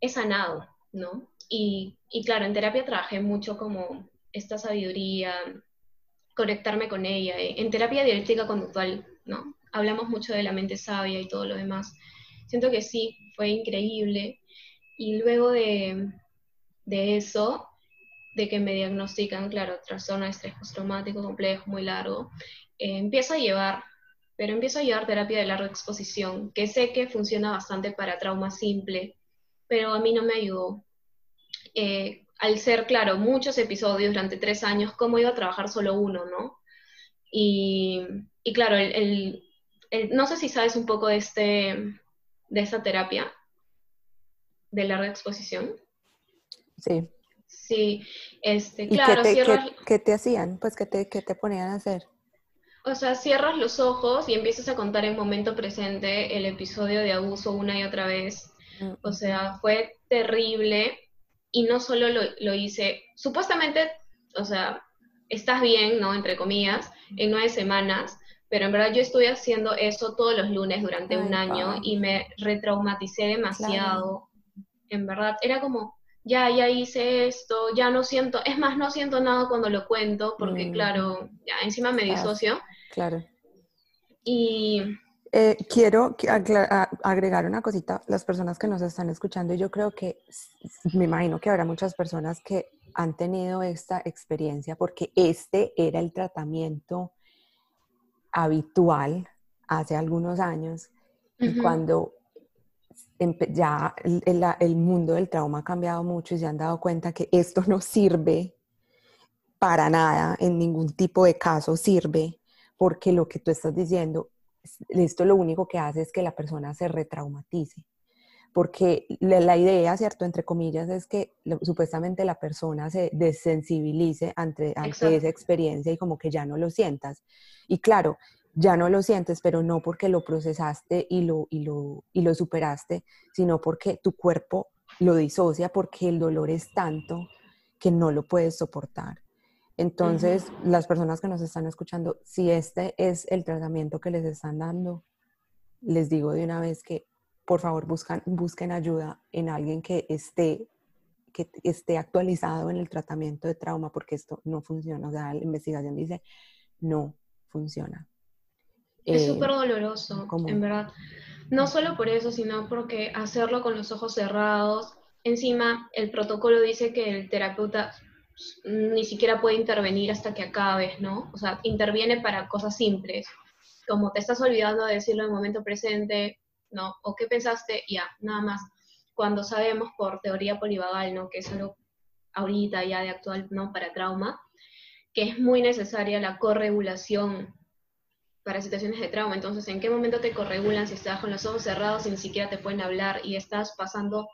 he sanado, ¿no? Y, y claro, en terapia trabajé mucho como esta sabiduría, conectarme con ella. En terapia dialéctica conductual, ¿no? Hablamos mucho de la mente sabia y todo lo demás. Siento que sí, fue increíble. Y luego de, de eso, de que me diagnostican, claro, trastorno de estrés postraumático complejo, muy largo, eh, empiezo a llevar, pero empiezo a llevar terapia de larga exposición, que sé que funciona bastante para trauma simple, pero a mí no me ayudó. Eh, al ser, claro, muchos episodios durante tres años, ¿cómo iba a trabajar solo uno, no? Y, y claro, el, no sé si sabes un poco de, este, de esta terapia de larga exposición. Sí. Sí, este, claro, qué te, qué, te hacían? Pues, ¿qué te, te ponían a hacer? O sea, cierras los ojos y empiezas a contar en momento presente el episodio de abuso una y otra vez. O sea, fue terrible y no solo lo, lo hice, supuestamente, o sea, estás bien, ¿no? Entre comillas, en nueve semanas, pero en verdad yo estuve haciendo eso todos los lunes durante un año y me retraumaticé demasiado. En verdad, era como, ya, ya hice esto, ya no siento, es más, no siento nada cuando lo cuento, porque claro, ya encima me disocio. Claro. Y... Eh, quiero agregar una cosita, las personas que nos están escuchando, yo creo que, me imagino que habrá muchas personas que han tenido esta experiencia porque este era el tratamiento habitual hace algunos años y cuando ya el, mundo del trauma ha cambiado mucho y se han dado cuenta que esto [laughs] no sirve para nada, en ningún tipo de caso sirve, porque lo que tú estás diciendo, esto lo único que hace es que la persona se retraumatice porque la, idea, ¿cierto? Entre comillas, es que supuestamente la persona se desensibilice ante, ante esa experiencia y como que ya no lo sientas. Y claro, ya no lo sientes, pero no porque lo procesaste y lo, y lo, y lo superaste, sino porque tu cuerpo lo disocia porque el dolor es tanto que no lo puedes soportar. Entonces, las personas que nos están escuchando, si este es el tratamiento que les están dando, les digo de una vez que por favor buscan, busquen ayuda en alguien que esté, que esté actualizado en el tratamiento de trauma, porque esto no funciona. O sea, la investigación dice, no funciona. Es eh, súper doloroso, en verdad. No solo por eso, sino porque hacerlo con los ojos cerrados, encima el protocolo dice que el terapeuta ni siquiera puede intervenir hasta que acabes, ¿no? O sea, interviene para cosas simples, como te estás olvidando de decirlo en el momento presente, ¿no? ¿O qué pensaste? Ya, nada más. Cuando sabemos por teoría polivagal, ¿no? Que es algo ahorita ya de actual, ¿no? Para trauma, que es muy necesaria la corregulación para situaciones de trauma. Entonces, ¿en qué momento te corregulan si estás con los ojos cerrados y ni siquiera te pueden hablar y estás pasando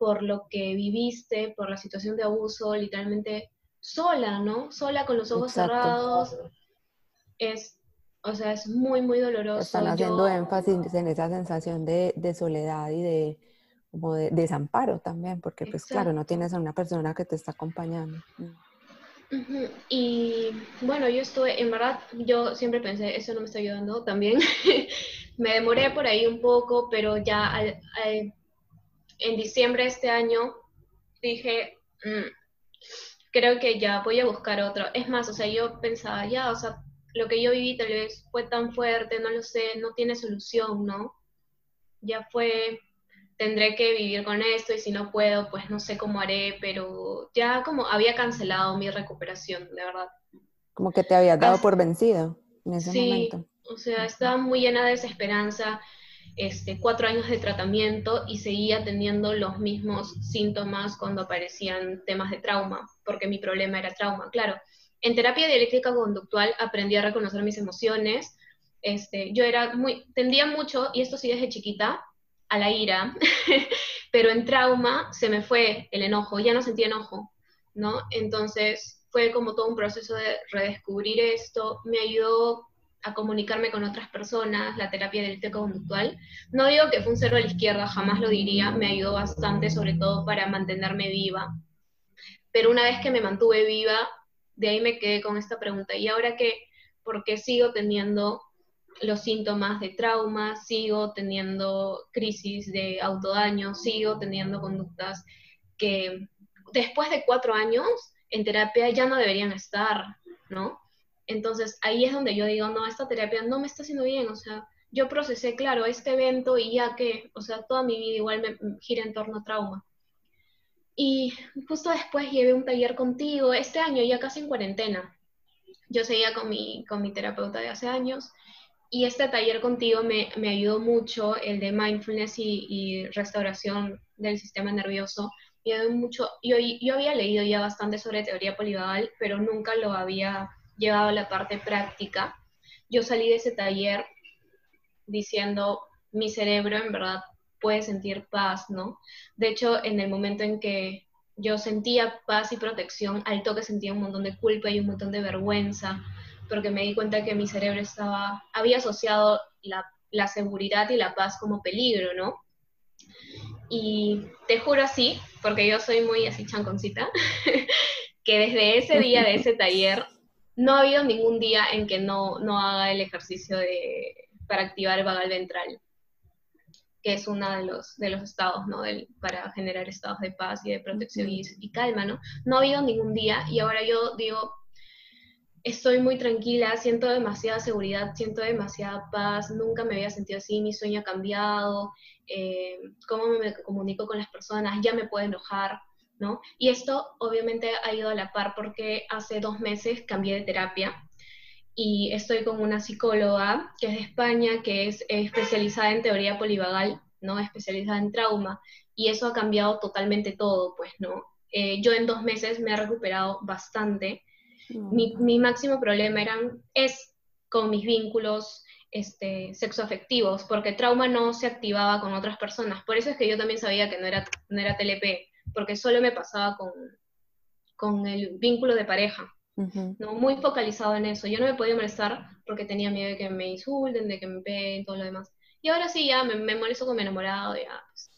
por lo que viviste, por la situación de abuso, literalmente sola, ¿no? Sola con los ojos cerrados. Es o sea, es muy, muy doloroso. Están haciendo énfasis en esa sensación de, soledad y de como de, desamparo también, porque pues claro, no tienes a una persona que te está acompañando. Y bueno, yo estuve, en verdad, yo siempre pensé, eso no me está ayudando también. [laughs] me demoré por ahí un poco, pero ya en diciembre de este año dije, mm, creo que ya voy a buscar otro. Es más, o sea, yo pensaba, ya, o sea, lo que yo viví tal vez fue tan fuerte, no lo sé, no tiene solución, ¿no? Ya fue, tendré que vivir con esto y si no puedo, pues no sé cómo haré, pero ya como había cancelado mi recuperación, de verdad. Como que te había dado por vencido en ese sí, O sea, estaba muy llena de desesperanza, este, cuatro años de tratamiento y seguía teniendo los mismos síntomas cuando aparecían temas de trauma, porque mi problema era trauma, claro en terapia dialéctica conductual aprendí a reconocer mis emociones. Este, yo era muy, tendía mucho, y esto sí desde chiquita, a la ira, [laughs] pero en trauma se me fue el enojo, ya no sentía enojo, ¿no? Entonces fue como todo un proceso de redescubrir esto, me ayudó a comunicarme con otras personas, la terapia dialéctica conductual. No digo que fue un cero a la izquierda, jamás lo diría, me ayudó bastante, sobre todo para mantenerme viva. Pero una vez que me mantuve viva, de ahí me quedé con esta pregunta. ¿Y ahora qué? Porque sigo teniendo los síntomas de trauma, sigo teniendo crisis de autodaño, sigo teniendo conductas que después de cuatro años en terapia ya no deberían estar, ¿no? Entonces ahí es donde yo digo, no, esta terapia no me está haciendo bien, o sea, yo procesé, claro, este evento y ya que, o sea, toda mi vida igual me gira en torno a trauma. Y justo después llevé un taller contigo, este año ya casi en cuarentena. Yo seguía con mi, con mi terapeuta de hace años y este taller contigo me, me ayudó mucho, el de mindfulness y, restauración del sistema nervioso. Me mucho, yo, yo había leído ya bastante sobre teoría polivagal, pero nunca lo había llevado a la parte práctica. Yo salí de ese taller diciendo, mi cerebro en verdad puede sentir paz, ¿no? De hecho, en el momento en que yo sentía paz y protección, al toque sentía un montón de culpa y un montón de vergüenza, porque me di cuenta que mi cerebro estaba, había asociado la, seguridad y la paz como peligro, ¿no? Y te juro así, porque yo soy muy así chanconcita, [laughs] que desde ese día de ese taller no ha habido ningún día en que no, no haga el ejercicio de, para activar el vagal ventral, que es uno de los, de los estados, ¿no? Del, para generar estados de paz y de protección y, y, calma, ¿no? No ha habido ningún día y ahora yo digo, estoy muy tranquila, siento demasiada seguridad, siento demasiada paz, nunca me había sentido así, mi sueño ha cambiado, eh, cómo me comunico con las personas, ya me puedo enojar, ¿no? Y esto obviamente ha ido a la par porque hace dos meses cambié de terapia y estoy con una psicóloga que es de España, que es especializada en teoría polivagal, ¿no? Especializada en trauma, y eso ha cambiado totalmente todo, pues, ¿no? Eh, yo en dos meses me he recuperado bastante, mi, máximo problema eran, es con mis vínculos este, sexoafectivos, porque trauma no se activaba con otras personas. Por eso es que yo también sabía que no era, no era TLP, porque solo me pasaba con, con el vínculo de pareja. ¿no? Muy focalizado en eso. Yo no me podía molestar porque tenía miedo de que me insulten, de que me peguen, todo lo demás. Y ahora sí, ya me, me molesto con mi enamorado, ya, pues,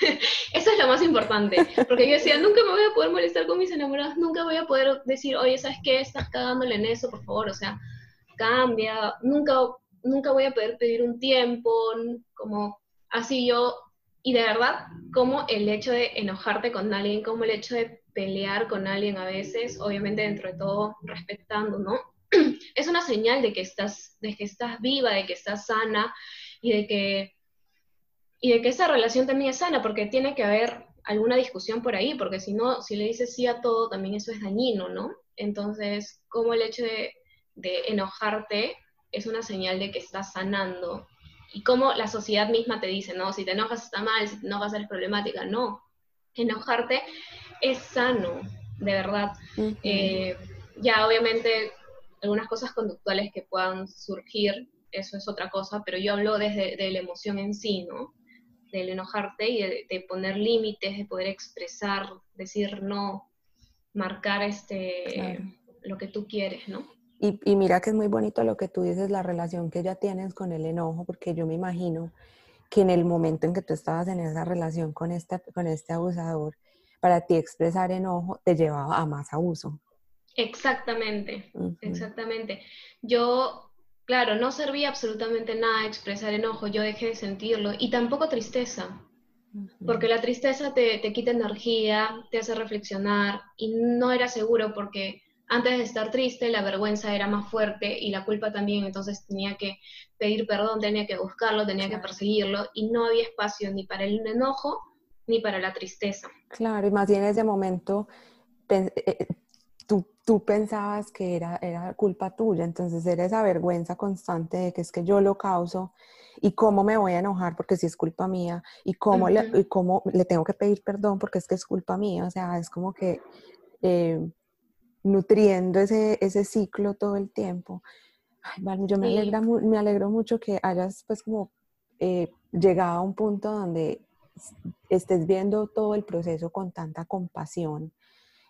[laughs] Eso es lo más importante, porque yo decía, nunca me voy a poder molestar con mis enamorados, nunca voy a poder decir, oye, ¿sabes qué? Estás cagándole en eso, por favor, o sea, cambia, nunca, nunca voy a poder pedir un tiempo, como así yo, y de verdad, como el hecho de enojarte con alguien, como el hecho de pelear con alguien a veces, obviamente dentro de todo respetando, ¿no? [clears throat] Es una señal de que estás, de que estás viva, de que estás sana y de que y de que esa relación también es sana, porque tiene que haber alguna discusión por ahí, porque si no, si le dices sí a todo, también eso es dañino, ¿no? Entonces, como el hecho de, enojarte es una señal de que estás sanando, y como la sociedad misma te dice, no, si te enojas está mal, si te enojas eres problemática, no, enojarte es sano, de verdad. Eh, ya obviamente algunas cosas conductuales que puedan surgir, eso es otra cosa, pero yo hablo desde de la emoción en sí, ¿no? Del enojarte y de, poner límites, de poder expresar, decir no, marcar este, lo que tú quieres, ¿no? Y, y, mira que es muy bonito lo que tú dices, la relación que ya tienes con el enojo, porque yo me imagino que en el momento en que tú estabas en esa relación con este, con este abusador, para ti expresar enojo te llevaba a más abuso. Exactamente, exactamente. Yo Claro, no servía absolutamente nada expresar enojo, yo dejé de sentirlo y tampoco tristeza, porque la tristeza te, quita energía, te hace reflexionar y no era seguro porque antes de estar triste la vergüenza era más fuerte y la culpa también, entonces tenía que pedir perdón, tenía que buscarlo, tenía que perseguirlo y no había espacio ni para el enojo ni para la tristeza. Claro, y más bien en ese momento eh, tú, tú pensabas que era, era culpa tuya, entonces era esa vergüenza constante de que es que yo lo causo y cómo me voy a enojar porque si es culpa mía y cómo, le, y cómo le tengo que pedir perdón porque es que es culpa mía, o sea, es como que eh, nutriendo ese, ese ciclo todo el tiempo. Ay, yo me, alegra, me alegro mucho que hayas pues como eh, llegado a un punto donde estés viendo todo el proceso con tanta compasión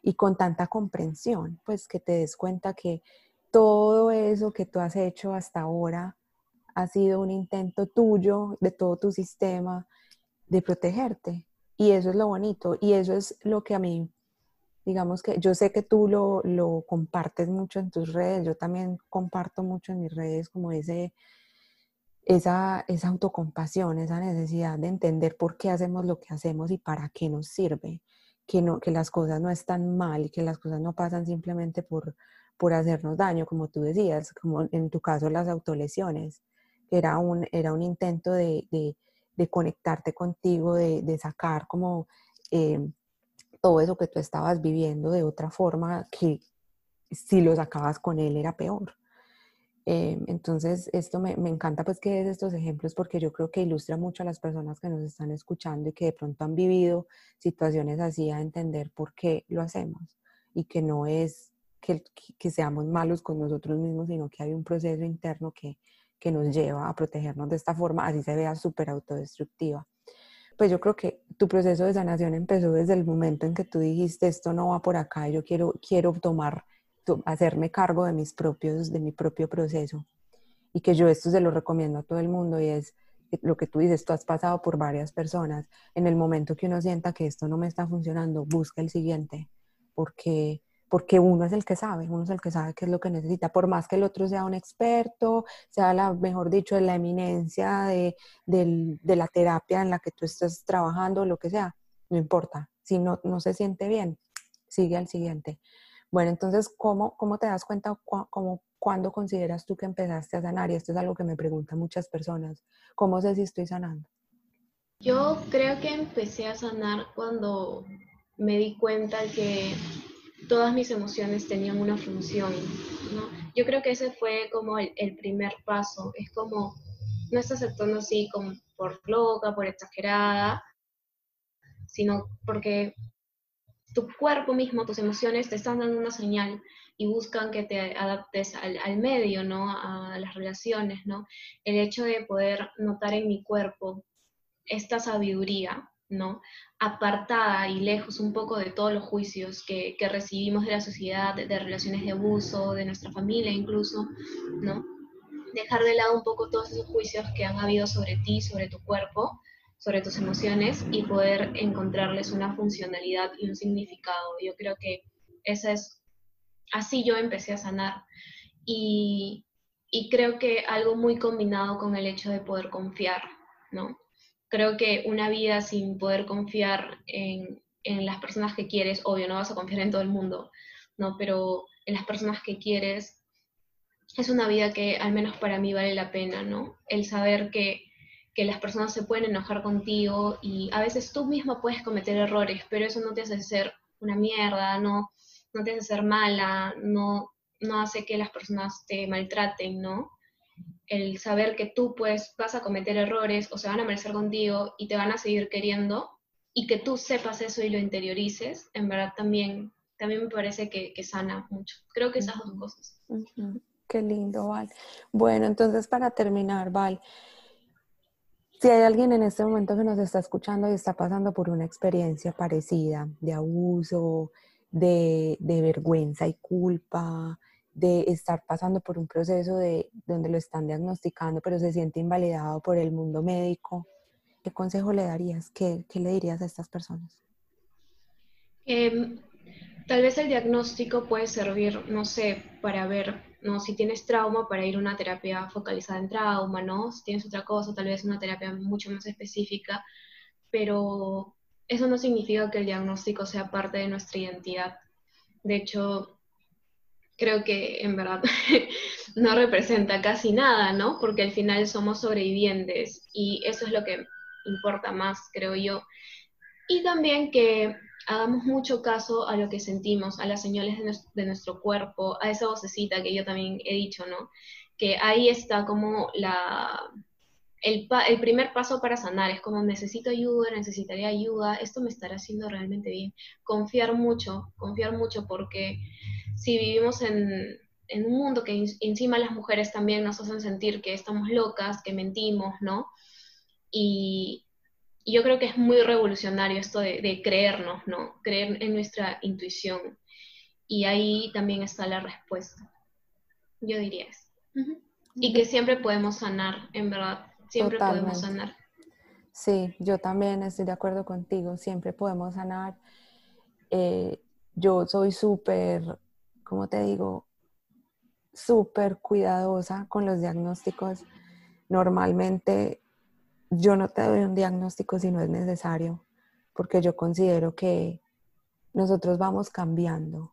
y con tanta comprensión, pues que te des cuenta que todo eso que tú has hecho hasta ahora ha sido un intento tuyo, de todo tu sistema, de protegerte. Y eso es lo bonito. Y eso es lo que a mí, digamos que yo sé que tú lo, lo compartes mucho en tus redes, yo también comparto mucho en mis redes como ese, esa, esa autocompasión, esa necesidad de entender por qué hacemos lo que hacemos y para qué nos sirve que, no, que las cosas no están mal y que las cosas no pasan simplemente por, por hacernos daño, como tú decías, como en tu caso las autolesiones, que era un, era un intento de, de, de conectarte contigo, de, de sacar como eh, todo eso que tú estabas viviendo de otra forma que si lo sacabas con él era peor. Eh, entonces, esto me, me, encanta pues que des estos ejemplos porque yo creo que ilustra mucho a las personas que nos están escuchando y que de pronto han vivido situaciones así a entender por qué lo hacemos y que no es que, que seamos malos con nosotros mismos, sino que hay un proceso interno que, que nos lleva a protegernos de esta forma, así se vea súper autodestructiva. Pues yo creo que tu proceso de sanación empezó desde el momento en que tú dijiste, esto no va por acá, yo quiero, quiero tomar hacerme cargo de mis propios, de mi propio proceso. Y que yo esto se lo recomiendo a todo el mundo y es lo que tú dices, tú has pasado por varias personas. En el momento que uno sienta que esto no me está funcionando, busca el siguiente, porque porque uno es el que sabe, uno es el que sabe qué es lo que necesita, por más que el otro sea un experto, sea la, mejor dicho, la eminencia de, de, la terapia en la que tú estás trabajando, lo que sea, no importa, si no, no se siente bien, sigue al siguiente. Bueno, entonces, ¿cómo, cómo te das cuenta, cómo, cuándo consideras tú que empezaste a sanar? Y esto es algo que me preguntan muchas personas, ¿cómo sé si estoy sanando? Yo creo que empecé a sanar cuando me di cuenta que todas mis emociones tenían una función, ¿no? Yo creo que ese fue como el, primer paso, es como, no estás actuando así como por loca, por exagerada, sino porque tu cuerpo mismo, tus emociones te están dando una señal y buscan que te adaptes al, medio, ¿no? A las relaciones, ¿no? El hecho de poder notar en mi cuerpo esta sabiduría, ¿no? Apartada y lejos un poco de todos los juicios que, recibimos de la sociedad, de, relaciones de abuso, de nuestra familia incluso, ¿no? Dejar de lado un poco todos esos juicios que han habido sobre ti, sobre tu cuerpo, sobre tus emociones y poder encontrarles una funcionalidad y un significado. Yo creo que esa es, así yo empecé a sanar. Y, y creo que algo muy combinado con el hecho de poder confiar, ¿no? creo que una vida sin poder confiar en, en, las personas que quieres, obvio, no vas a confiar en todo el mundo, ¿no? Pero en las personas que quieres, es una vida que al menos para mí vale la pena, ¿no? El saber que, que las personas se pueden enojar contigo y a veces tú misma puedes cometer errores, pero eso no te hace ser una mierda, no, no te hace ser mala, no, no hace que las personas te maltraten, ¿no? el saber que tú pues vas a cometer errores o se van a merecer contigo y te van a seguir queriendo y que tú sepas eso y lo interiorices, en verdad también, también me parece que, sana mucho. Creo que esas dos cosas. Qué lindo, Val. Bueno, entonces para terminar, Val, si hay alguien en este momento que nos está escuchando y está pasando por una experiencia parecida de abuso, de, vergüenza y culpa, de estar pasando por un proceso de donde lo están diagnosticando, pero se siente invalidado por el mundo médico, ¿qué consejo le darías? ¿Qué, qué le dirías a estas personas? Em, tal vez el diagnóstico puede servir, no sé, para ver, ¿no? Si tienes trauma, para ir a una terapia focalizada en trauma, ¿no? Si tienes otra cosa, tal vez una terapia mucho más específica, pero eso no significa que el diagnóstico sea parte de nuestra identidad. De hecho, creo que en verdad [laughs] no representa casi nada, ¿no? Porque al final somos sobrevivientes y eso es lo que importa más, creo yo. Y también que hagamos mucho caso a lo que sentimos, a las señales de nuestro, cuerpo, a esa vocecita que yo también he dicho, ¿no? Que ahí está como la, el, el, primer paso para sanar, es como necesito ayuda, necesitaría ayuda, esto me estará haciendo realmente bien. Confiar mucho, confiar mucho porque si vivimos en, un mundo que encima las mujeres también nos hacen sentir que estamos locas, que mentimos, ¿no? Y, yo creo que es muy revolucionario esto de, creernos, ¿no? Creer en nuestra intuición. Y ahí también está la respuesta. Yo diría eso. Y que siempre podemos sanar, en verdad. Siempre podemos sanar. Sí, yo también estoy de acuerdo contigo. Siempre podemos sanar. Eh, yo soy súper como te digo, súper cuidadosa con los diagnósticos. Normalmente yo no te doy un diagnóstico si no es necesario, porque yo considero que nosotros vamos cambiando.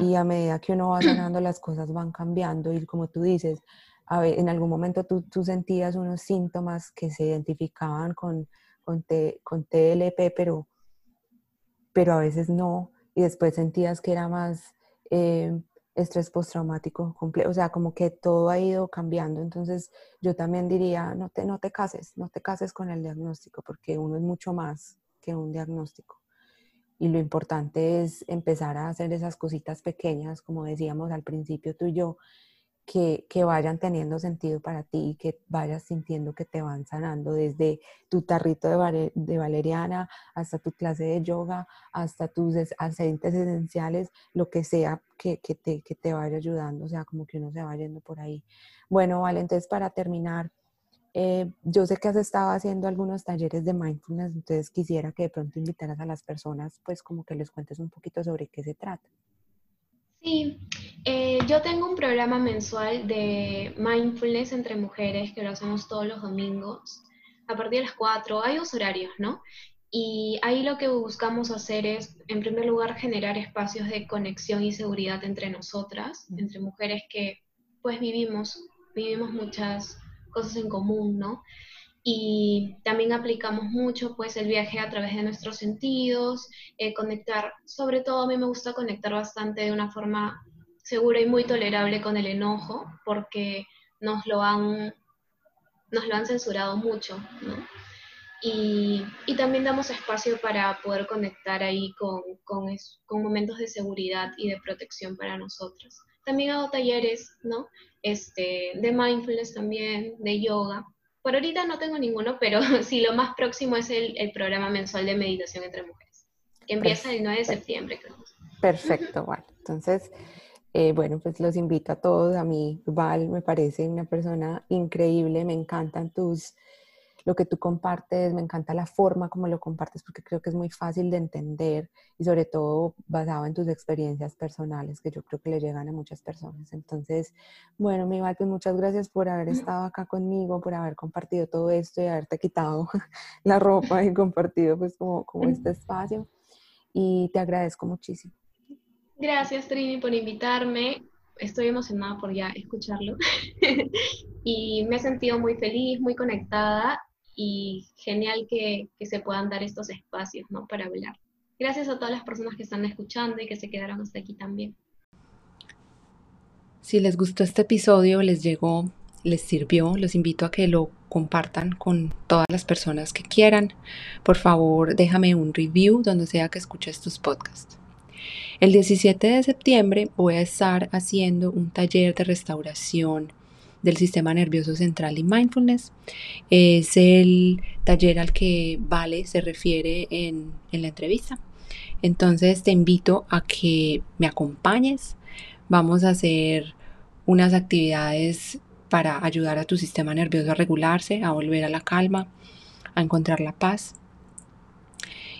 Y a medida que uno va sanando, las cosas van cambiando. Y como tú dices, a ver, en algún momento tú, tú, sentías unos síntomas que se identificaban con, con, con TLP, pero, pero a veces no. Y después sentías que era más eh, estrés postraumático completo, o sea, como que todo ha ido cambiando. Entonces, yo también diría, no te, no te cases, no te cases con el diagnóstico, porque uno es mucho más que un diagnóstico. Y lo importante es empezar a hacer esas cositas pequeñas, como decíamos al principio tú y yo, que, vayan teniendo sentido para ti y que vayas sintiendo que te van sanando desde tu tarrito de, valeriana hasta tu clase de yoga, hasta tus aceites esenciales, lo que sea que, te, te vaya ayudando, o sea, como que uno se va yendo por ahí. Bueno, vale, entonces para terminar, Eh, yo sé que has estado haciendo algunos talleres de mindfulness, entonces quisiera que de pronto invitaras a las personas, pues como que les cuentes un poquito sobre qué se trata. Sí, eh, yo tengo un programa mensual de mindfulness entre mujeres que lo hacemos todos los domingos a partir de las 4. Hay dos horarios, ¿no? Y ahí lo que buscamos hacer es, en primer lugar, generar espacios de conexión y seguridad entre nosotras, entre mujeres que pues vivimos, vivimos muchas cosas en común, ¿no? Y también aplicamos mucho pues el viaje a través de nuestros sentidos, eh, conectar, sobre todo a mí me gusta conectar bastante de una forma segura y muy tolerable con el enojo, porque nos lo han, nos lo han censurado mucho, ¿no? Y, y, también damos espacio para poder conectar ahí con, con, con, momentos de seguridad y de protección para nosotros. También hago talleres, ¿no? Este, de mindfulness también, de yoga, por ahorita no tengo ninguno, pero [laughs] sí, lo más próximo es el, programa mensual de meditación entre mujeres, que empieza el 9 de septiembre, creo. Perfecto, Val. Entonces, eh, bueno, pues los invito a todos. A mí, Val, me parece una persona increíble. Me encantan tus lo que tú compartes, me encanta la forma como lo compartes porque creo que es muy fácil de entender y sobre todo basado en tus experiencias personales que yo creo que le llegan a muchas personas. Entonces, bueno, mi Val, pues muchas gracias por haber estado acá conmigo, por haber compartido todo esto y haberte quitado [laughs] la ropa y compartido pues como, como este espacio. Y te agradezco muchísimo. Gracias Trini por invitarme. Estoy emocionada por ya escucharlo. [laughs] Y me he sentido muy feliz, muy conectada y genial que, se puedan dar estos espacios ¿no? para hablar. Gracias a todas las personas que están escuchando y que se quedaron hasta aquí también. Si les gustó este episodio, les llegó, les sirvió, los invito a que lo compartan con todas las personas que quieran. Por favor, déjame un review donde sea que escuches tus podcasts. El 17 de septiembre voy a estar haciendo un taller de restauración del sistema nervioso central y mindfulness. Es el taller al que Vale se refiere en, la entrevista. Entonces te invito a que me acompañes. Vamos a hacer unas actividades para ayudar a tu sistema nervioso a regularse, a volver a la calma, a encontrar la paz.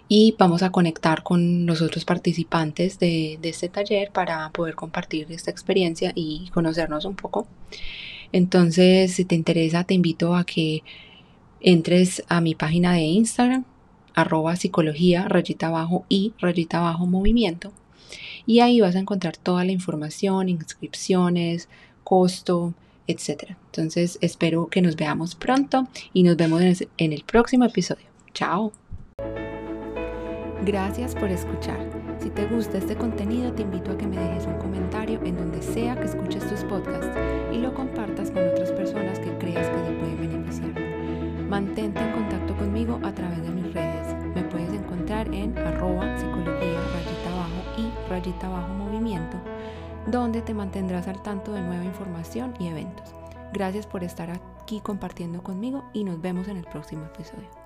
Y vamos a conectar con los otros participantes de, de este taller para poder compartir esta experiencia y conocernos un poco. Entonces, si te interesa, te invito a que entres a mi página de Instagram, arroba psicología, rayita abajo y rayita abajo movimiento. Y ahí vas a encontrar toda la información, inscripciones, costo, etc. Entonces, espero que nos veamos pronto y nos vemos en el próximo episodio. Chao. Gracias por escuchar. Si te gusta este contenido, te invito a que me dejes un comentario en donde sea que escuches tus podcasts compartas con otras personas que creas que te pueden beneficiar. Mantente en contacto conmigo a través de mis redes. Me puedes encontrar en arroba psicología rayita abajo y rayita abajo movimiento, donde te mantendrás al tanto de nueva información y eventos. Gracias por estar aquí compartiendo conmigo y nos vemos en el próximo episodio.